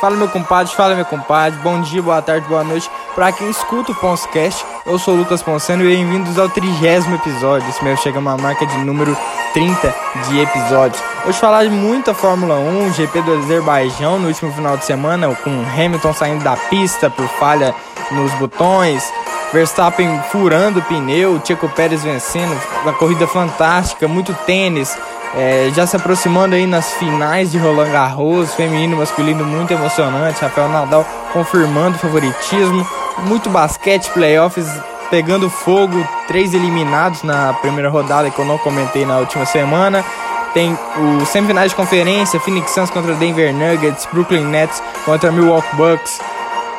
Fala meu compadre, fala meu compadre, bom dia, boa tarde, boa noite. Para quem escuta o Ponscast, eu sou o Lucas Ponsano e bem-vindos ao trigésimo episódio. Esse meu chega uma marca de número 30 de episódios. Hoje falar de muita Fórmula 1, GP do Azerbaijão no último final de semana, com Hamilton saindo da pista por falha nos botões, Verstappen furando o pneu, Checo Pérez vencendo, uma corrida fantástica, muito tênis, é, já se aproximando aí nas finais de Roland Garros, feminino, masculino, muito emocionante. Rafael Nadal confirmando o favoritismo. Muito basquete, playoffs pegando fogo. Três eliminados na primeira rodada que eu não comentei na última semana. Tem o semifinais de conferência: Phoenix Suns contra Denver Nuggets, Brooklyn Nets contra Milwaukee Bucks.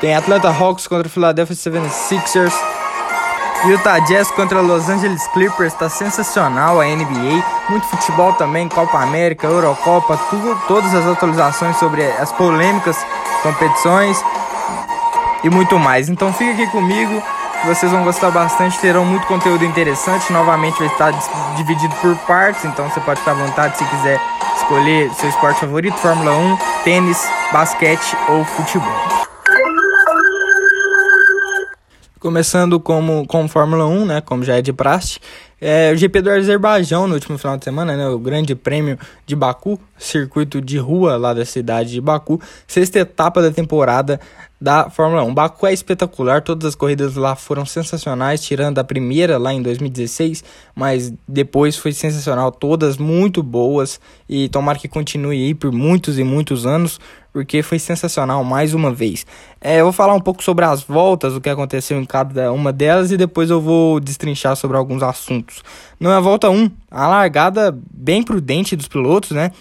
Tem Atlanta Hawks contra Philadelphia 76ers. Utah Jazz contra Los Angeles Clippers está sensacional a NBA, muito futebol também, Copa América, Eurocopa, tudo, todas as atualizações sobre as polêmicas competições e muito mais. Então fica aqui comigo, vocês vão gostar bastante, terão muito conteúdo interessante. Novamente vai estar dividido por partes, então você pode ficar à vontade se quiser escolher seu esporte favorito, Fórmula 1, tênis, basquete ou futebol. Começando como, com Fórmula 1, né, como já é de praxe, é, o GP do Azerbaijão no último final de semana, né, o Grande Prêmio de Baku, circuito de rua lá da cidade de Baku, sexta etapa da temporada da Fórmula 1. Baku é espetacular, todas as corridas lá foram sensacionais, tirando a primeira lá em 2016, mas depois foi sensacional, todas muito boas e tomara que continue aí por muitos e muitos anos, porque foi sensacional mais uma vez. É, eu vou falar um pouco sobre as voltas, o que aconteceu em cada uma delas e depois eu vou destrinchar sobre alguns assuntos. Na volta 1, a largada bem prudente dos pilotos, né?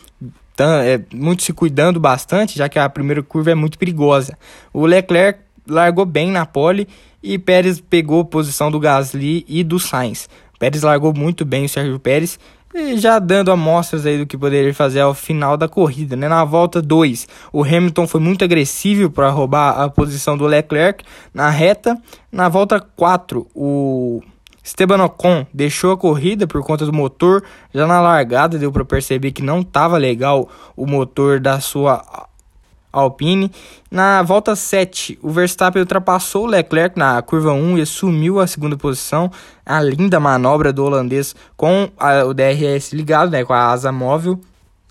É, muito se cuidando bastante, já que a primeira curva é muito perigosa. O Leclerc largou bem na pole e Pérez pegou a posição do Gasly e do Sainz. Pérez largou muito bem o Sérgio Pérez já dando amostras aí do que poderia fazer ao final da corrida, né? Na volta 2, o Hamilton foi muito agressivo para roubar a posição do Leclerc na reta. Na volta 4, o Esteban Ocon deixou a corrida por conta do motor. Já na largada deu para perceber que não estava legal o motor da sua Alpine. Na volta 7, o Verstappen ultrapassou o Leclerc na curva 1 e assumiu a segunda posição. A linda manobra do holandês com a, o DRS ligado, né, com a asa móvel.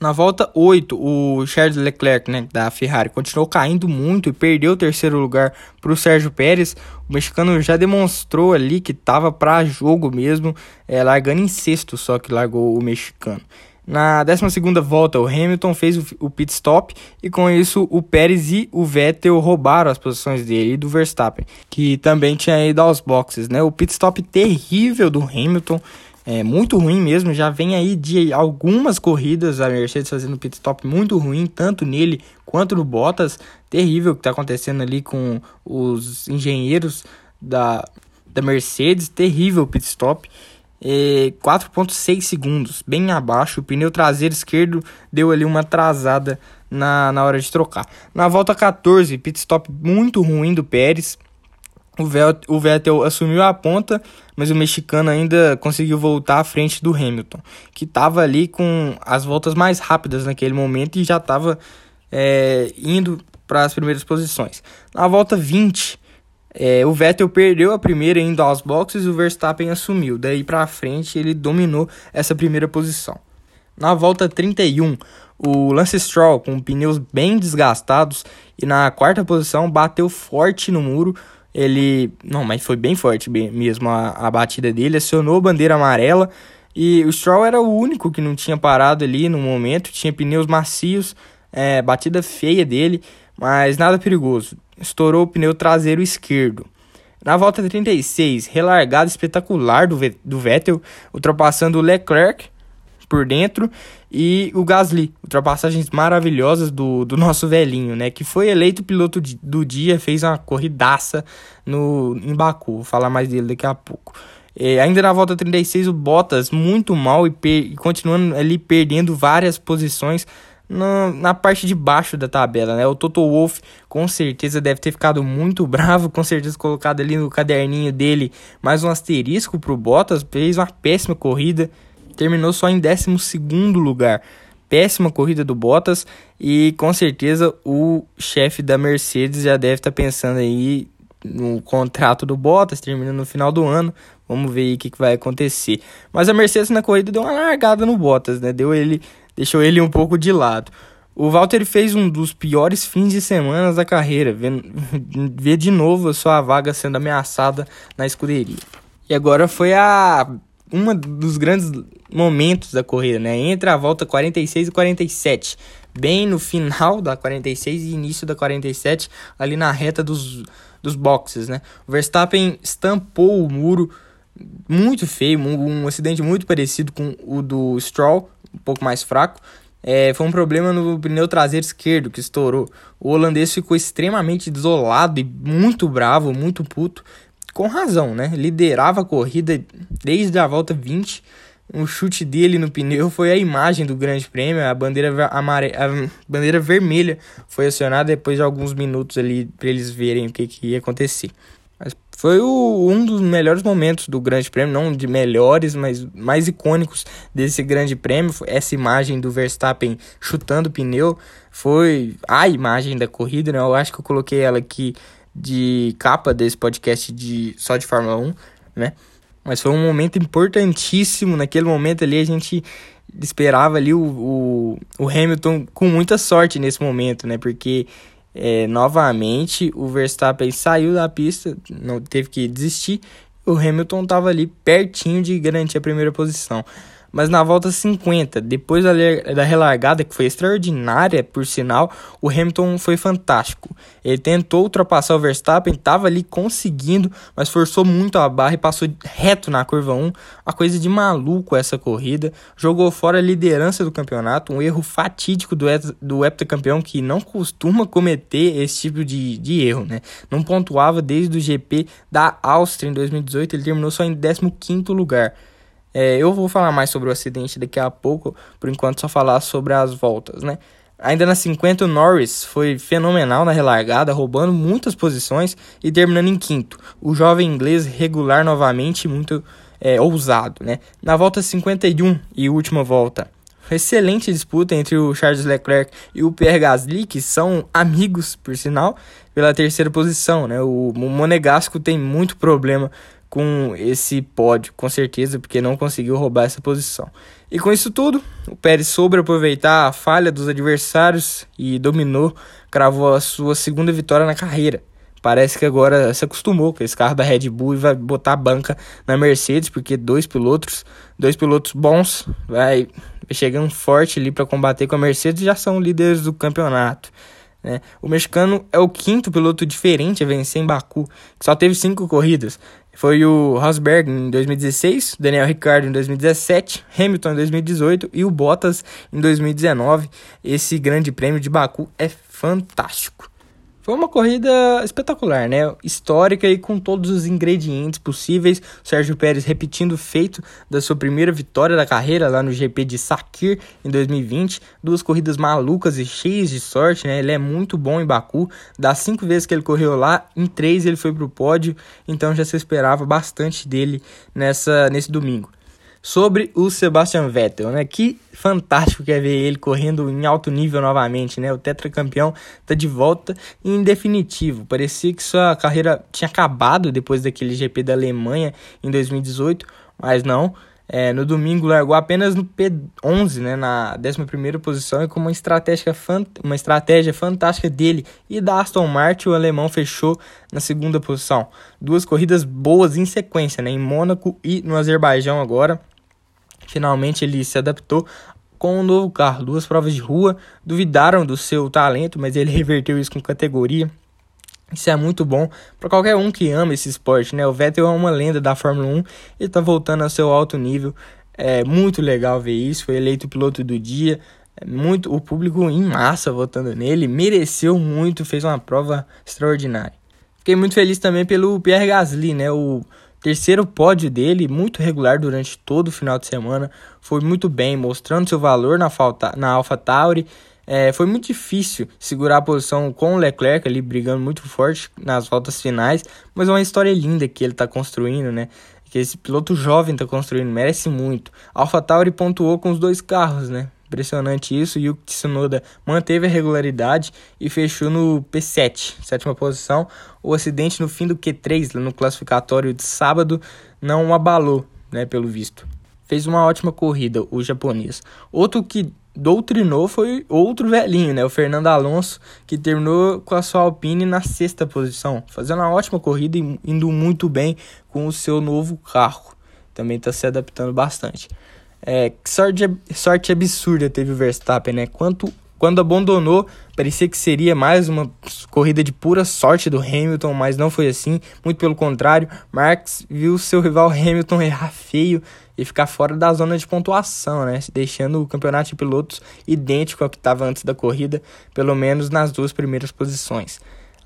Na volta 8, o Charles Leclerc, né, da Ferrari, continuou caindo muito e perdeu o terceiro lugar para o Sérgio Pérez. O mexicano já demonstrou ali que estava para jogo mesmo, é, largando em sexto, só que largou o mexicano. Na 12 volta, o Hamilton fez o pit stop e com isso o Pérez e o Vettel roubaram as posições dele e do Verstappen, que também tinha ido aos boxes. Né? O pit stop terrível do Hamilton, é muito ruim mesmo. Já vem aí de algumas corridas a Mercedes fazendo pit stop muito ruim, tanto nele quanto no Bottas. Terrível o que está acontecendo ali com os engenheiros da, da Mercedes, terrível pit stop é, 4.6 segundos, bem abaixo. O pneu traseiro esquerdo deu ali uma atrasada na, na hora de trocar. Na volta 14, pit stop muito ruim do Pérez. O Vettel, assumiu a ponta, mas o mexicano ainda conseguiu voltar à frente do Hamilton, que estava ali com as voltas mais rápidas naquele momento e já estava é, indo para as primeiras posições. Na volta 20, é, o Vettel perdeu a primeira indo aos boxes e o Verstappen assumiu. Daí para frente ele dominou essa primeira posição. Na volta 31, o Lance Stroll com pneus bem desgastados e na quarta posição bateu forte no muro. Ele, não, mas foi bem forte mesmo a, a batida dele, acionou a bandeira amarela e o Stroll era o único que não tinha parado ali no momento, tinha pneus macios, é, batida feia dele, mas nada perigoso estourou o pneu traseiro esquerdo. Na volta 36, relargada espetacular do, do Vettel, ultrapassando o Leclerc por dentro e o Gasly. Ultrapassagens maravilhosas do, do nosso velhinho, né? Que foi eleito piloto do dia, fez uma corridaça no, em Baku. Vou falar mais dele daqui a pouco. É, ainda na volta 36, o Bottas muito mal e, e continuando ali perdendo várias posições no, na parte de baixo da tabela, né? O Toto Wolff com certeza deve ter ficado muito bravo, com certeza colocado ali no caderninho dele mais um asterisco pro Bottas, fez uma péssima corrida, terminou só em 12 lugar. péssima corrida do Bottas e com certeza o chefe da Mercedes já deve estar tá pensando aí no contrato do Bottas, terminando no final do ano. Vamos ver aí o que, que vai acontecer. Mas a Mercedes na corrida deu uma largada no Bottas, né? Deu ele, deixou ele um pouco de lado. O Valtteri fez um dos piores fins de semana da carreira, vê de novo a sua vaga sendo ameaçada na escuderia. E agora foi a um dos grandes momentos da corrida, né? Entre a volta 46 e 47, bem no final da 46 e início da 47, ali na reta dos, dos boxes, né? O Verstappen estampou o muro muito feio, um, um acidente muito parecido com o do Stroll, um pouco mais fraco. É, foi um problema no pneu traseiro esquerdo que estourou. O holandês ficou extremamente desolado e muito bravo, muito puto com razão, né? Liderava a corrida desde a volta 20. O chute dele no pneu foi a imagem do Grande Prêmio. A bandeira, amare... a bandeira vermelha foi acionada depois de alguns minutos ali para eles verem o que, que ia acontecer. Mas foi o, um dos melhores momentos do Grande Prêmio, não de melhores, mas mais icônicos desse Grande Prêmio. Essa imagem do Verstappen chutando o pneu foi a imagem da corrida, né? Eu acho que eu coloquei ela aqui de capa desse podcast de só de Fórmula 1, né? Mas foi um momento importantíssimo. Naquele momento ali a gente esperava ali o, o, o Hamilton com muita sorte nesse momento, né? Porque é, novamente o Verstappen saiu da pista, não teve que desistir. O Hamilton estava ali pertinho de garantir a primeira posição mas na volta 50, depois da relargada, que foi extraordinária, por sinal, o Hamilton foi fantástico. Ele tentou ultrapassar o Verstappen, estava ali conseguindo, mas forçou muito a barra e passou reto na curva 1. Uma coisa de maluco essa corrida. Jogou fora a liderança do campeonato, um erro fatídico do, do heptacampeão que não costuma cometer esse tipo de, de erro, né? Não pontuava desde o GP da Áustria em 2018, ele terminou só em 15º lugar. É, eu vou falar mais sobre o acidente daqui a pouco, por enquanto só falar sobre as voltas, né? Ainda na 50, o Norris foi fenomenal na relargada, roubando muitas posições e terminando em quinto. O jovem inglês regular novamente, muito é, ousado, né? Na volta 51 e última volta, excelente disputa entre o Charles Leclerc e o Pierre Gasly, que são amigos, por sinal, pela terceira posição, né? O Monegasco tem muito problema com esse pódio, com certeza, porque não conseguiu roubar essa posição. E com isso tudo, o Pérez soube aproveitar a falha dos adversários e dominou, cravou a sua segunda vitória na carreira. Parece que agora se acostumou com esse carro da Red Bull e vai botar a banca na Mercedes, porque dois pilotos, dois pilotos bons, vai chegando forte ali para combater com a Mercedes, já são líderes do campeonato. Né? O mexicano é o quinto piloto diferente a vencer em Baku, que só teve cinco corridas. Foi o Rosberg em 2016, Daniel Ricciardo em 2017, Hamilton em 2018 e o Bottas em 2019. Esse grande prêmio de Baku é fantástico. Foi uma corrida espetacular, né? Histórica e com todos os ingredientes possíveis. O Sérgio Pérez repetindo o feito da sua primeira vitória da carreira lá no GP de Sakir em 2020. Duas corridas malucas e cheias de sorte, né? Ele é muito bom em Baku. Das cinco vezes que ele correu lá, em três ele foi pro pódio. Então já se esperava bastante dele nessa, nesse domingo sobre o Sebastian Vettel, né? Que fantástico que é ver ele correndo em alto nível novamente, né? O tetracampeão tá de volta em definitivo. Parecia que sua carreira tinha acabado depois daquele GP da Alemanha em 2018, mas não. É, no domingo largou apenas no P11, né, na 11 posição, e com uma estratégia, uma estratégia fantástica dele e da Aston Martin, o alemão fechou na segunda posição. Duas corridas boas em sequência, né, em Mônaco e no Azerbaijão agora. Finalmente ele se adaptou com um novo carro. Duas provas de rua duvidaram do seu talento, mas ele reverteu isso com categoria. Isso é muito bom para qualquer um que ama esse esporte, né? O Vettel é uma lenda da Fórmula 1 e está voltando ao seu alto nível. É muito legal ver isso. Foi eleito piloto do dia. É muito o público em massa votando nele, mereceu muito, fez uma prova extraordinária. Fiquei muito feliz também pelo Pierre Gasly, né? O Terceiro pódio dele, muito regular durante todo o final de semana, foi muito bem, mostrando seu valor na, falta, na AlphaTauri. É, foi muito difícil segurar a posição com o Leclerc ali brigando muito forte nas voltas finais, mas é uma história linda que ele está construindo, né? Que esse piloto jovem está construindo, merece muito. A AlphaTauri pontuou com os dois carros, né? Impressionante isso. O Tsunoda manteve a regularidade e fechou no P7, sétima posição. O acidente no fim do Q3, no classificatório de sábado, não abalou, né, pelo visto. Fez uma ótima corrida, o japonês. Outro que doutrinou foi outro velhinho, né? O Fernando Alonso, que terminou com a sua Alpine na sexta posição, fazendo uma ótima corrida e indo muito bem com o seu novo carro. Também está se adaptando bastante. É, que sorte, sorte absurda teve o Verstappen, né? Quanto, quando abandonou, parecia que seria mais uma corrida de pura sorte do Hamilton, mas não foi assim. Muito pelo contrário, Marx viu seu rival Hamilton errar feio e ficar fora da zona de pontuação, né? Deixando o campeonato de pilotos idêntico ao que estava antes da corrida, pelo menos nas duas primeiras posições.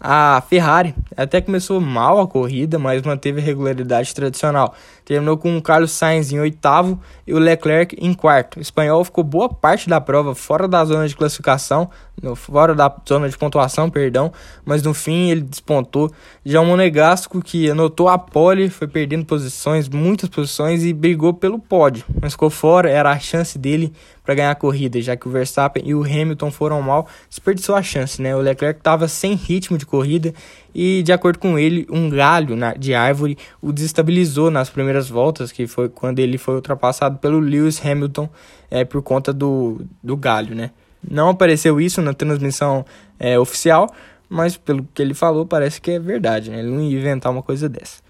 A Ferrari até começou mal a corrida, mas manteve a regularidade tradicional. Terminou com o Carlos Sainz em oitavo e o Leclerc em quarto. O espanhol ficou boa parte da prova fora da zona de classificação, fora da zona de pontuação, perdão, mas no fim ele despontou. Já o Monegasco, que anotou a pole, foi perdendo posições, muitas posições e brigou pelo pódio, mas ficou fora, era a chance dele para ganhar a corrida, já que o Verstappen e o Hamilton foram mal, desperdiçou a chance, né? O Leclerc estava sem ritmo de corrida e, de acordo com ele, um galho de árvore o desestabilizou nas primeiras voltas, que foi quando ele foi ultrapassado pelo Lewis Hamilton é, por conta do, do galho, né? Não apareceu isso na transmissão é, oficial, mas pelo que ele falou, parece que é verdade, né? Ele não ia inventar uma coisa dessa.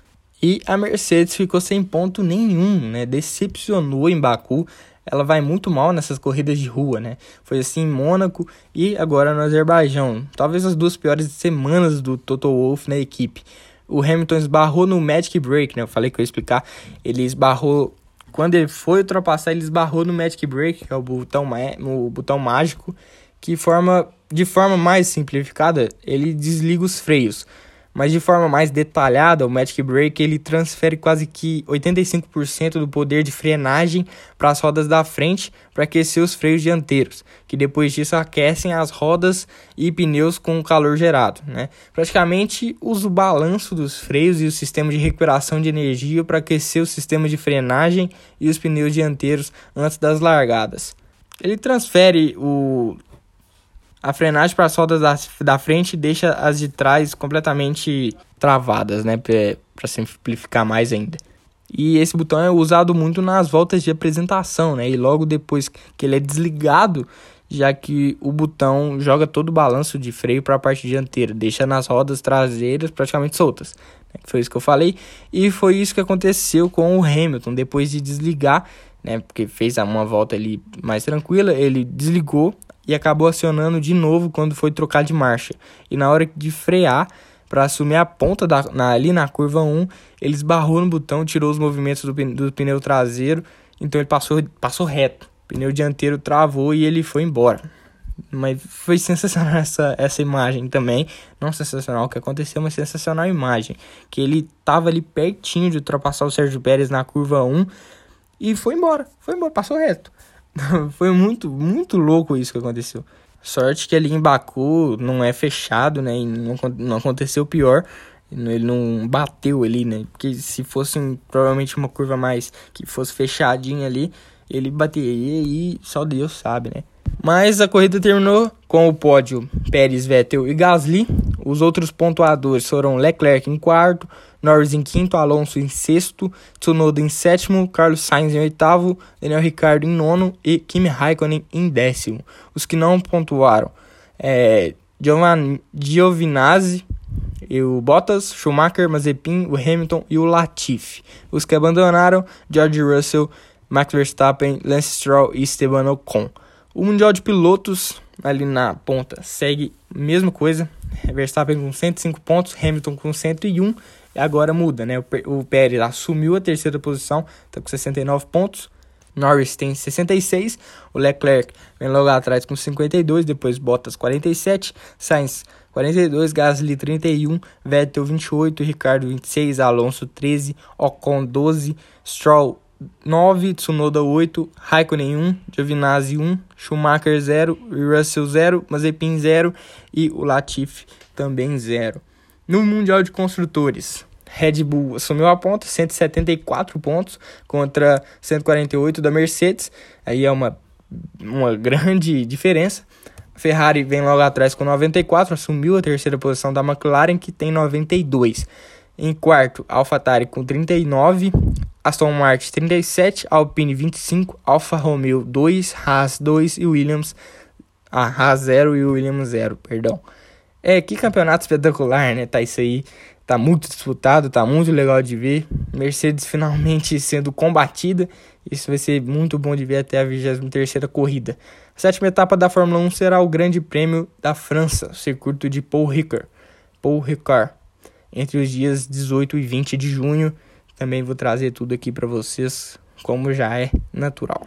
E a Mercedes ficou sem ponto nenhum, né? Decepcionou em Baku ela vai muito mal nessas corridas de rua, né? Foi assim em Mônaco e agora no Azerbaijão. Talvez as duas piores semanas do Toto Wolff na equipe. O Hamilton esbarrou no Magic Break, né? Eu falei que eu ia explicar. Ele esbarrou. Quando ele foi ultrapassar, ele esbarrou no Magic Break, que é o botão, o botão mágico, que forma, de forma mais simplificada, ele desliga os freios. Mas de forma mais detalhada, o Magic Break ele transfere quase que 85% do poder de frenagem para as rodas da frente para aquecer os freios dianteiros, que depois disso aquecem as rodas e pneus com o calor gerado. Né? Praticamente usa o balanço dos freios e o sistema de recuperação de energia para aquecer o sistema de frenagem e os pneus dianteiros antes das largadas. Ele transfere o a frenagem para as rodas da, da frente deixa as de trás completamente travadas, né? Para simplificar mais ainda. E esse botão é usado muito nas voltas de apresentação, né? E logo depois que ele é desligado, já que o botão joga todo o balanço de freio para a parte dianteira, deixa nas rodas traseiras praticamente soltas. Né? Foi isso que eu falei. E foi isso que aconteceu com o Hamilton. Depois de desligar, né? Porque fez uma volta ali mais tranquila, ele desligou e acabou acionando de novo quando foi trocar de marcha. E na hora de frear, para assumir a ponta da, na, ali na curva 1, ele esbarrou no botão, tirou os movimentos do, do pneu traseiro, então ele passou, passou reto. O pneu dianteiro travou e ele foi embora. Mas foi sensacional essa, essa imagem também. Não sensacional o que aconteceu, mas sensacional a imagem. Que ele tava ali pertinho de ultrapassar o Sérgio Pérez na curva 1 e foi embora. Foi embora, passou reto. Foi muito, muito louco isso que aconteceu. Sorte que ali em Baku não é fechado, né? E não, não aconteceu pior. Ele não bateu ali, né? Porque se fosse provavelmente uma curva mais que fosse fechadinha ali, ele bateria e só Deus sabe, né? Mas a corrida terminou com o pódio Pérez, Vettel e Gasly. Os outros pontuadores foram Leclerc em quarto, Norris em quinto, Alonso em sexto, Tsunoda em sétimo, Carlos Sainz em oitavo, Daniel Ricciardo em nono e Kimi Raikkonen em décimo. Os que não pontuaram é Giovinazzi, o Bottas, Schumacher, Mazepin, o Hamilton e o Latifi. Os que abandonaram, George Russell, Max Verstappen, Lance Stroll e Esteban Ocon. O Mundial de Pilotos ali na ponta segue mesma coisa. Verstappen com 105 pontos, Hamilton com 101 e agora muda, né? O Pérez assumiu a terceira posição, está com 69 pontos. Norris tem 66, o Leclerc vem logo atrás com 52, depois Bottas 47, Sainz 42, Gasly 31, Vettel 28, Ricardo 26, Alonso 13, Ocon 12, Stroll 9, Tsunoda 8, Raikkonen 1, Giovinazzi 1, Schumacher 0, Russell 0, Mazepin 0 e o Latifi também 0. No Mundial de Construtores, Red Bull assumiu a ponta, 174 pontos contra 148 da Mercedes. Aí é uma uma grande diferença. Ferrari vem logo atrás com 94, assumiu a terceira posição da McLaren, que tem 92. Em quarto, AlphaTauri com 39, Aston Martin 37, Alpine 25, Alfa Romeo 2, Haas 2 e Williams ah, Haas 0 e Williams 0, perdão. É, que campeonato espetacular, né? Tá isso aí. Tá muito disputado, tá muito legal de ver. Mercedes finalmente sendo combatida. Isso vai ser muito bom de ver até a 23 corrida. A sétima etapa da Fórmula 1 será o Grande Prêmio da França, o circuito de Paul Ricard. Paul Ricard. Entre os dias 18 e 20 de junho. Também vou trazer tudo aqui para vocês, como já é natural.